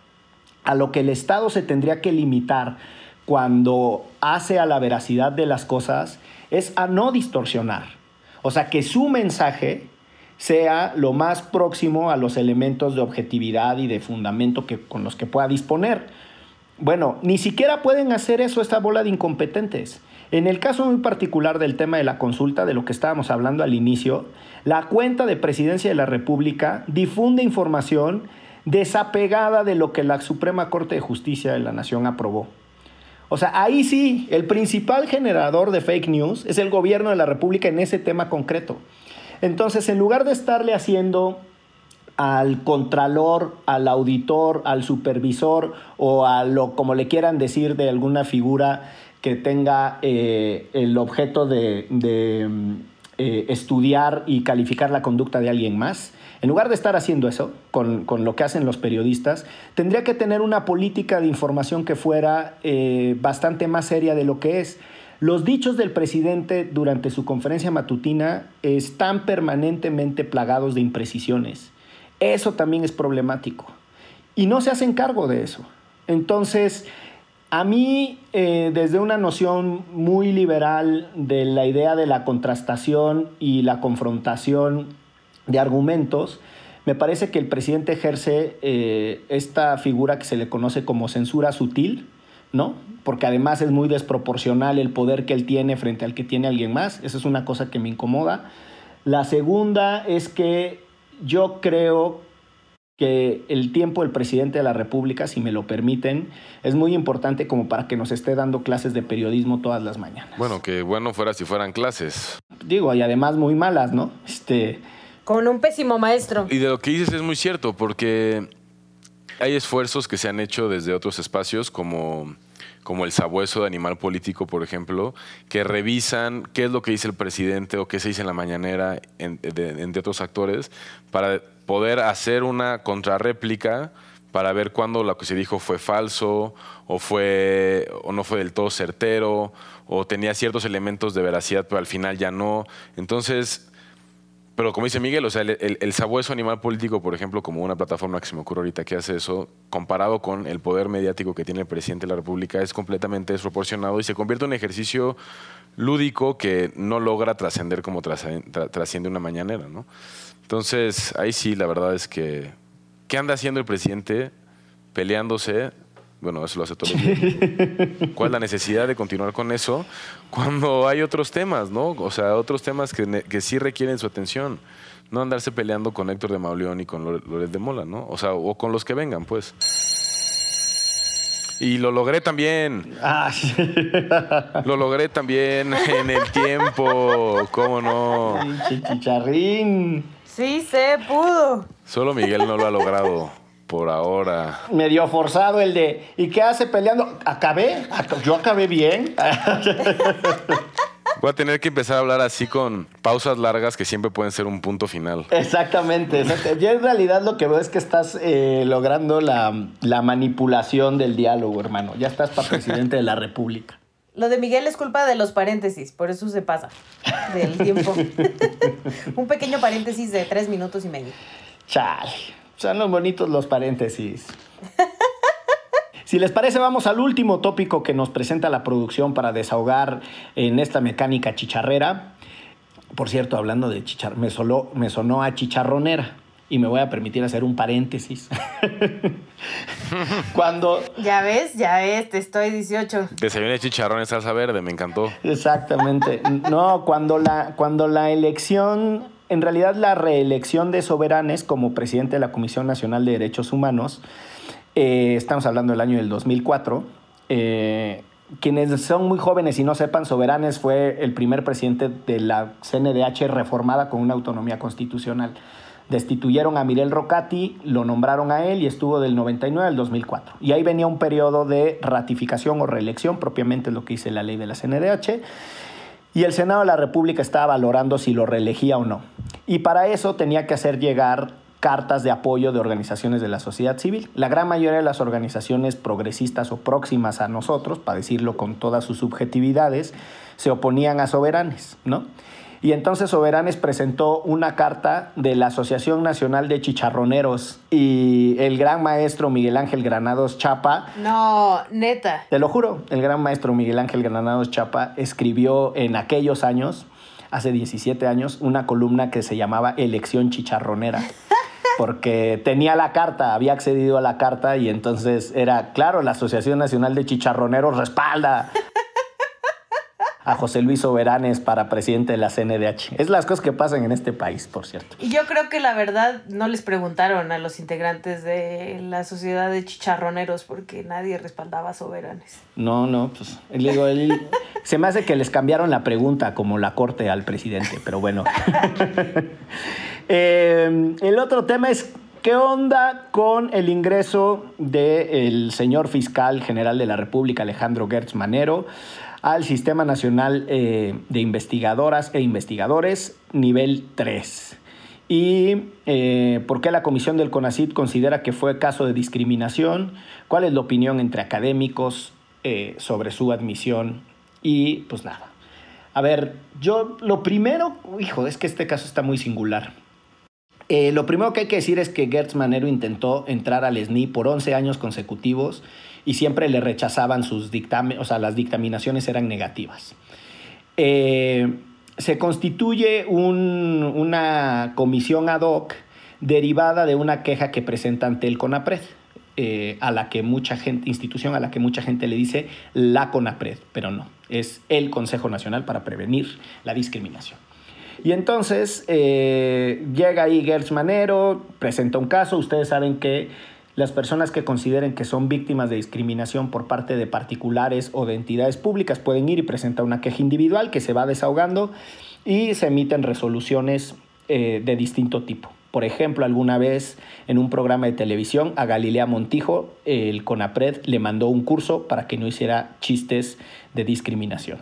A lo que el Estado se tendría que limitar cuando hace a la veracidad de las cosas es a no distorsionar. O sea, que su mensaje sea lo más próximo a los elementos de objetividad y de fundamento que, con los que pueda disponer. Bueno, ni siquiera pueden hacer eso esta bola de incompetentes. En el caso muy particular del tema de la consulta, de lo que estábamos hablando al inicio, la cuenta de Presidencia de la República difunde información desapegada de lo que la Suprema Corte de Justicia de la Nación aprobó. O sea, ahí sí, el principal generador de fake news es el gobierno de la República en ese tema concreto. Entonces, en lugar de estarle haciendo al contralor, al auditor, al supervisor o a lo como le quieran decir de alguna figura que tenga eh, el objeto de, eh, estudiar y calificar la conducta de alguien más, en lugar de estar haciendo eso con, lo que hacen los periodistas, tendría que tener una política de información que fuera eh, bastante más seria de lo que es. Los dichos del presidente durante su conferencia matutina están permanentemente plagados de imprecisiones. Eso también es problemático. Y no se hacen cargo de eso. Entonces, a mí, eh, desde una noción muy liberal de la idea de la contrastación y la confrontación de argumentos, me parece que el presidente ejerce eh, esta figura que se le conoce como censura sutil, ¿no? Porque además es muy desproporcional el poder que él tiene frente al que tiene alguien más. Esa es una cosa que me incomoda. La segunda es que yo creo que el tiempo del presidente de la República, si me lo permiten, es muy importante como para que nos esté dando clases de periodismo todas las mañanas. Bueno, que bueno fuera si fueran clases. Digo, y además muy malas, ¿no? Este, con un pésimo maestro. Y de lo que dices es muy cierto, porque hay esfuerzos que se han hecho desde otros espacios, como, como el sabueso de animal político, por ejemplo, que revisan qué es lo que dice el presidente o qué se dice en la mañanera entre otros actores, para poder hacer una contrarréplica para ver cuándo lo que se dijo fue falso o fue o no fue del todo certero o tenía ciertos elementos de veracidad pero al final ya no. Entonces, pero como dice Miguel, o sea, el, sabueso animal político, por ejemplo, como una plataforma que se me ocurre ahorita que hace eso, comparado con el poder mediático que tiene el presidente de la República, es completamente desproporcionado y se convierte en un ejercicio lúdico que no logra trascender como trasciende una mañanera, ¿no? Entonces, ahí sí, la verdad es que, ¿qué anda haciendo el presidente peleándose bueno, eso lo hace todo el [laughs] ¿Cuál es la necesidad de continuar con eso cuando hay otros temas, ¿no? O sea, otros temas que, que sí requieren su atención. No andarse peleando con Héctor de Mauleón y con Loret de Mola, ¿no? O sea, o con los que vengan, pues. Y lo logré también. Ah, [laughs] lo logré también en el tiempo. ¿Cómo no? Chicharrín. Sí, se pudo. Solo Miguel no lo ha logrado por ahora. Medio forzado el de, ¿y qué hace peleando? ¿Acabé? ¿Yo acabé bien? [laughs] Voy a tener que empezar a hablar así con pausas largas que siempre pueden ser un punto final. Exactamente. Yo en realidad lo que veo es que estás eh, logrando la, la manipulación del diálogo, hermano. Ya estás para presidente de la República. Lo de Miguel es culpa de los paréntesis, por eso se pasa del tiempo. [laughs] un pequeño paréntesis de tres minutos y medio. Chale. Son los bonitos los paréntesis. Si les parece, vamos al último tópico que nos presenta la producción para desahogar en esta mecánica chicharrera. Por cierto, hablando de chicharro, me, me sonó a chicharronera y me voy a permitir hacer un paréntesis. [laughs] Cuando... Ya ves, ya ves, te estoy 18. Desayuno de chicharrón en salsa verde, me encantó. Exactamente. No, cuando la, cuando la elección en realidad la reelección de Soberanes como presidente de la Comisión Nacional de Derechos Humanos, eh, estamos hablando del año del 2004, eh, quienes son muy jóvenes y no sepan, Soberanes fue el primer presidente de la CNDH reformada con una autonomía constitucional. Destituyeron a Mirel Rocati, lo nombraron a él y estuvo del 99 al 2004. Y ahí venía un periodo de ratificación o reelección, propiamente lo que dice la ley de la CNDH. Y el Senado de la República estaba valorando si lo reelegía o no. Y para eso tenía que hacer llegar cartas de apoyo de organizaciones de la sociedad civil. La gran mayoría de las organizaciones progresistas o próximas a nosotros, para decirlo con todas sus subjetividades, se oponían a Soberanes, ¿no? Y entonces Soberanes presentó una carta de la Asociación Nacional de Chicharroneros y el gran maestro Miguel Ángel Granados Chapa. No, neta. Te lo juro, el gran maestro Miguel Ángel Granados Chapa escribió en aquellos años, hace 17 años, una columna que se llamaba Elección Chicharronera. [laughs] Porque tenía la carta, había accedido a la carta y entonces era, claro, la Asociación Nacional de Chicharroneros respalda a José Luis Soberanes para presidente de la CNDH. Es las cosas que pasan en este país, por cierto. Y yo creo que la verdad no les preguntaron a los integrantes de la sociedad de chicharroneros porque nadie respaldaba a Soberanes. No, no, pues digo, él, se me hace que les cambiaron la pregunta como la corte al presidente, pero bueno. [laughs] Eh, el otro tema es ¿Qué onda con el ingreso del señor fiscal general de la República, Alejandro Gertz Manero, al Sistema Nacional eh, de Investigadoras e Investigadores, nivel 3. ¿Y eh, por qué la comisión del CONACIT considera que fue caso de discriminación? ¿Cuál es la opinión entre académicos eh, sobre su admisión? Y pues nada. A ver, yo lo primero, hijo, es que este caso está muy singular. lo primero que hay que decir es que Gertz Manero intentó entrar al SNI por 11 años consecutivos y siempre le rechazaban sus dictámenes, o sea, las dictaminaciones eran negativas. Eh, se constituye una comisión ad hoc derivada de una queja que presenta ante el CONAPRED, eh, a la que mucha gente, institución a la que mucha gente le dice la CONAPRED, pero no, es el Consejo Nacional para Prevenir la Discriminación. Y entonces eh, llega ahí Gertz Manero, presenta un caso, ustedes saben que las personas que consideren que son víctimas de discriminación por parte de particulares o de entidades públicas pueden ir y presentar una queja individual que se va desahogando y se emiten resoluciones eh, de distinto tipo. Por ejemplo, alguna vez en un programa de televisión a Galilea Montijo, el CONAPRED le mandó un curso para que no hiciera chistes de discriminación.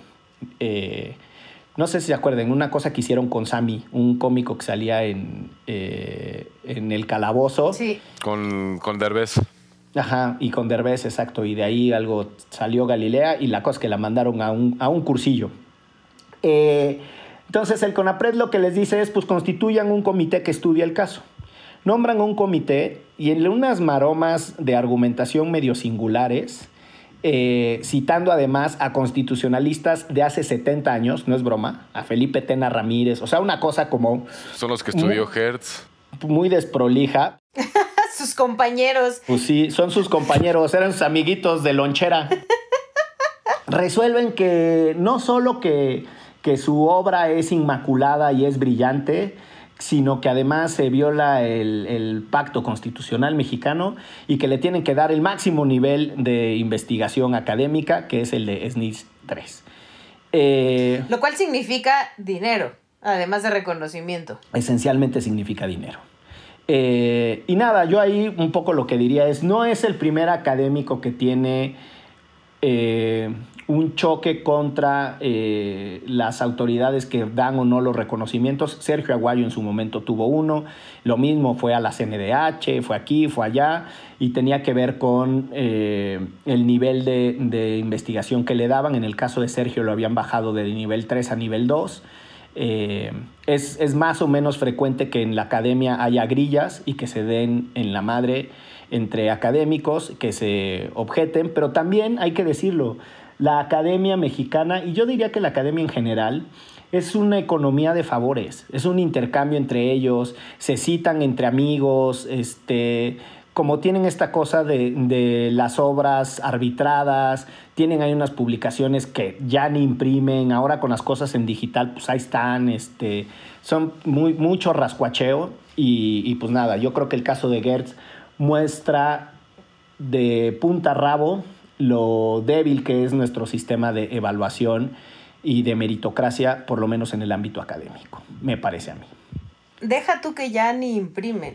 Eh, no sé si se acuerdan, una cosa que hicieron con Sammy, un cómico que salía en, eh, en El Calabozo. Sí. Con, con Derbez. Ajá, y con Derbez, exacto. Y de ahí algo salió Galilea y la cosa es que la mandaron a un, a un cursillo. Eh, entonces el CONAPRED lo que les dice es, pues constituyan un comité que estudie el caso. Nombran un comité y en unas maromas de argumentación medio singulares, eh, citando además a constitucionalistas de hace 70 años, no es broma, a Felipe Tena Ramírez, o sea, una cosa como... Son los que estudió Hertz. Muy desprolija. [laughs] sus compañeros. Pues sí, son sus compañeros, eran sus amiguitos de lonchera. Resuelven que no solo que, que su obra es inmaculada y es brillante, sino que además se viola el, pacto constitucional mexicano y que le tienen que dar el máximo nivel de investigación académica, que es el de SNIS 3. Eh, Lo cual significa dinero, además de reconocimiento. Esencialmente significa dinero. Eh, y nada, yo ahí un poco lo que diría es, no es el primer académico que tiene eh, un choque contra eh, las autoridades que dan o no los reconocimientos. Sergio Aguayo en su momento tuvo uno, lo mismo fue a la CNDH, fue aquí, fue allá, y tenía que ver con eh, el nivel de, investigación que le daban. En el caso de Sergio lo habían bajado de nivel 3 a nivel 2. Eh, es, es más o menos frecuente que en la academia haya grillas y que se den en la madre entre académicos que se objeten, pero también hay que decirlo, la academia mexicana, y yo diría que la academia en general, es una economía de favores, es un intercambio entre ellos, se citan entre amigos, este, como tienen esta cosa de, las obras arbitradas, tienen ahí unas publicaciones que ya ni imprimen, ahora con las cosas en digital, pues ahí están, este, son muy, mucho rascuacheo y, y pues nada, yo creo que el caso de Gertz muestra de punta a rabo lo débil que es nuestro sistema de evaluación y de meritocracia, por lo menos en el ámbito académico, me parece a mí. Deja tú que ya ni imprimen,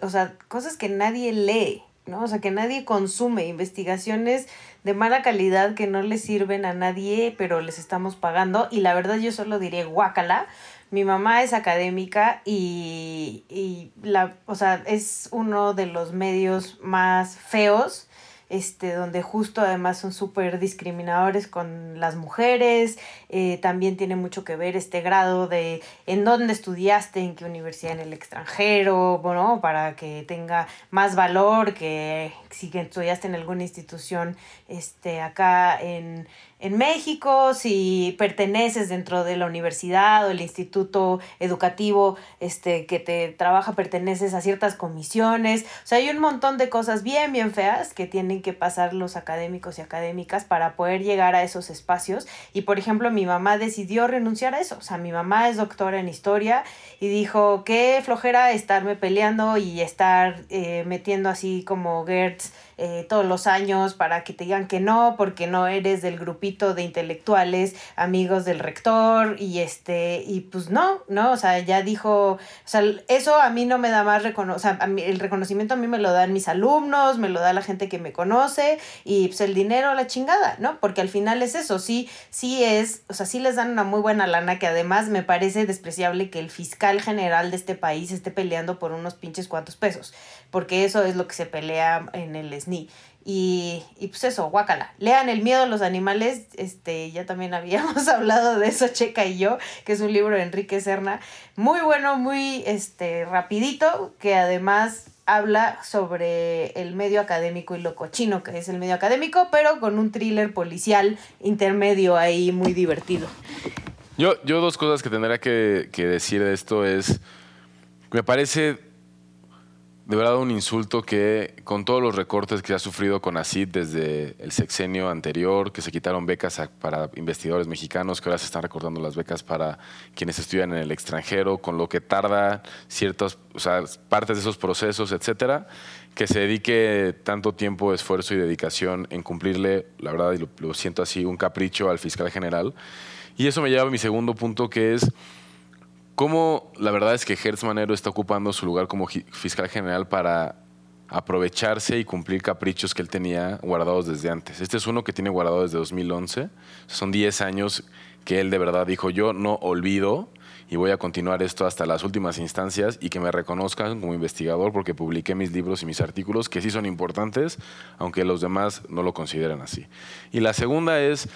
o sea, cosas que nadie lee, ¿no? O sea, que nadie consume, investigaciones de mala calidad que no le sirven a nadie, pero les estamos pagando. Y la verdad yo solo diré guácala. Mi mamá es académica y, y la, o sea, es uno de los medios más feos este, donde justo además son súper discriminadores con las mujeres, eh, también tiene mucho que ver este grado de en dónde estudiaste, en qué universidad en el extranjero, bueno, para que tenga más valor que si estudiaste en alguna institución este, acá en, en México, si perteneces dentro de la universidad o el instituto educativo este, que te trabaja, perteneces a ciertas comisiones. O sea, hay un montón de cosas bien, bien feas que tienen que pasar los académicos y académicas para poder llegar a esos espacios. Y, por ejemplo, mi mamá decidió renunciar a eso. O sea, mi mamá es doctora en historia y dijo, qué flojera estarme peleando y estar eh, metiendo así como Gertz eh, todos los años para que te digan que no, porque no eres del grupito de intelectuales, amigos del rector, y este, y pues no, ¿no? O sea, ya dijo, o sea, eso a mí no me da más reconocimiento, o sea, el reconocimiento a mí me lo dan mis alumnos, me lo da la gente que me conoce, y pues el dinero, la chingada, ¿no? Porque al final es eso, sí, sí es, o sea, sí les dan una muy buena lana, que además me parece despreciable que el fiscal general de este país esté peleando por unos pinches cuantos pesos, porque eso es lo que se pelea en el SNI y, y, pues eso, guácala. Lean El miedo a los animales. Este, ya también [laughs] habíamos hablado de eso, Checa y yo, que es un libro de Enrique Serna. Muy bueno, muy este, rapidito, que además habla sobre el medio académico y lo cochino que es el medio académico, pero con un thriller policial intermedio ahí muy divertido. Yo, yo dos cosas que tendría que, que decir de esto es, me parece de verdad un insulto que con todos los recortes que ha sufrido con ACID desde el sexenio anterior, que se quitaron becas para investigadores mexicanos, que ahora se están recortando las becas para quienes estudian en el extranjero, con lo que tarda ciertas o sea, partes de esos procesos, etcétera, que se dedique tanto tiempo, esfuerzo y dedicación en cumplirle, la verdad, y lo, lo siento así, un capricho al fiscal general. Y eso me lleva a mi segundo punto, que es cómo la verdad es que Hertz Manero está ocupando su lugar como fiscal general para aprovecharse y cumplir caprichos que él tenía guardados desde antes. Este es uno que tiene guardado desde 2011. Son 10 años que él de verdad dijo, yo no olvido y voy a continuar esto hasta las últimas instancias y que me reconozcan como investigador porque publiqué mis libros y mis artículos que sí son importantes, aunque los demás no lo consideren así. Y la segunda es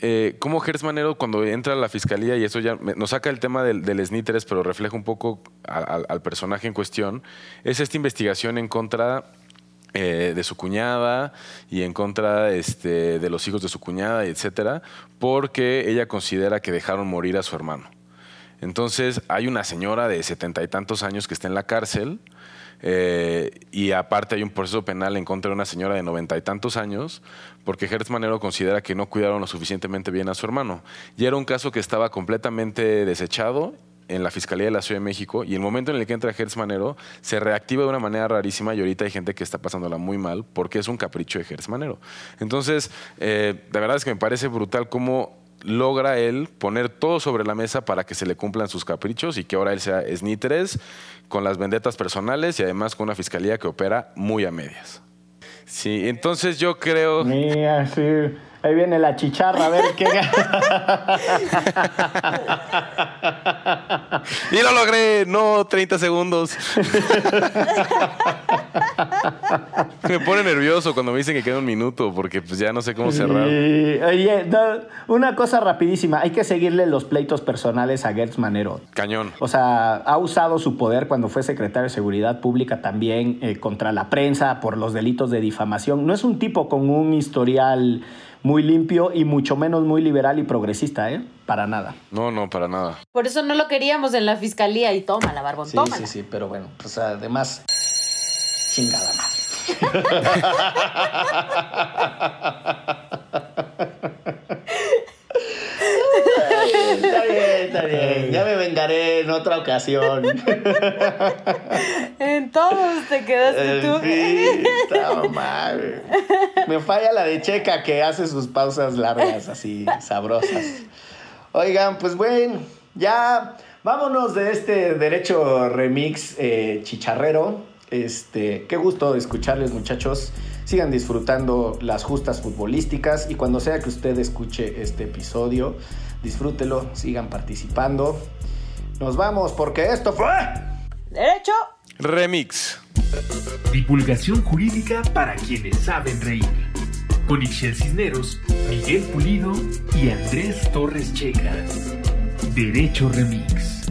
eh, cómo Gertz Manero cuando entra a la fiscalía, y eso ya nos saca el tema del, del SNI-3, pero refleja un poco al personaje en cuestión, es esta investigación en contra eh, de su cuñada y en contra este, de los hijos de su cuñada, etcétera, porque ella considera que dejaron morir a su hermano. Entonces, hay una señora de setenta y tantos años que está en la cárcel eh, y aparte hay un proceso penal en contra de una señora de noventa y tantos años, porque Hertz Manero considera que no cuidaron lo suficientemente bien a su hermano. Y era un caso que estaba completamente desechado en la Fiscalía de la Ciudad de México y el momento en el que entra Hertz Manero se reactiva de una manera rarísima y ahorita hay gente que está pasándola muy mal porque es un capricho de Hertz Manero. Entonces, eh, la verdad es que me parece brutal cómo logra él poner todo sobre la mesa para que se le cumplan sus caprichos y que ahora él sea SNI 3 con las vendetas personales y además con una fiscalía que opera muy a medias. Sí, entonces yo creo... Mira, sí. Ahí viene la chicharra, a ver qué. y lo logré, no 30 segundos. me pone nervioso cuando me dicen que queda un minuto, porque pues ya no sé cómo cerrar. Oye, una cosa rapidísima, hay que seguirle los pleitos personales a Gertz Manero. Cañón. O sea, ha usado su poder cuando fue secretario de Seguridad Pública también eh, contra la prensa por los delitos de difamación. No es un tipo con un historial muy limpio y mucho menos muy liberal y progresista, ¿eh? Para nada. No, no, para nada. Por eso no lo queríamos en la fiscalía y toma la barbón, sí, tómala. Sí, sí, pero bueno, pues además, chingada madre. [laughs] está bien. Ya me vengaré en otra ocasión. [laughs] En todos te quedaste Eh, tú. Sí, está mal. Me falla la de Checa que hace sus pausas largas, así, sabrosas. Oigan, pues bueno, ya vámonos de este derecho remix eh, chicharrero. Este, qué gusto escucharles, muchachos. Sigan disfrutando las justas futbolísticas y cuando sea que usted escuche este episodio, disfrútelo, sigan participando. Nos vamos porque esto fue Derecho. Remix. Divulgación jurídica para quienes saben reír. Con Ixel Cisneros, Miguel Pulido y Andrés Torres Checa. Derecho Remix.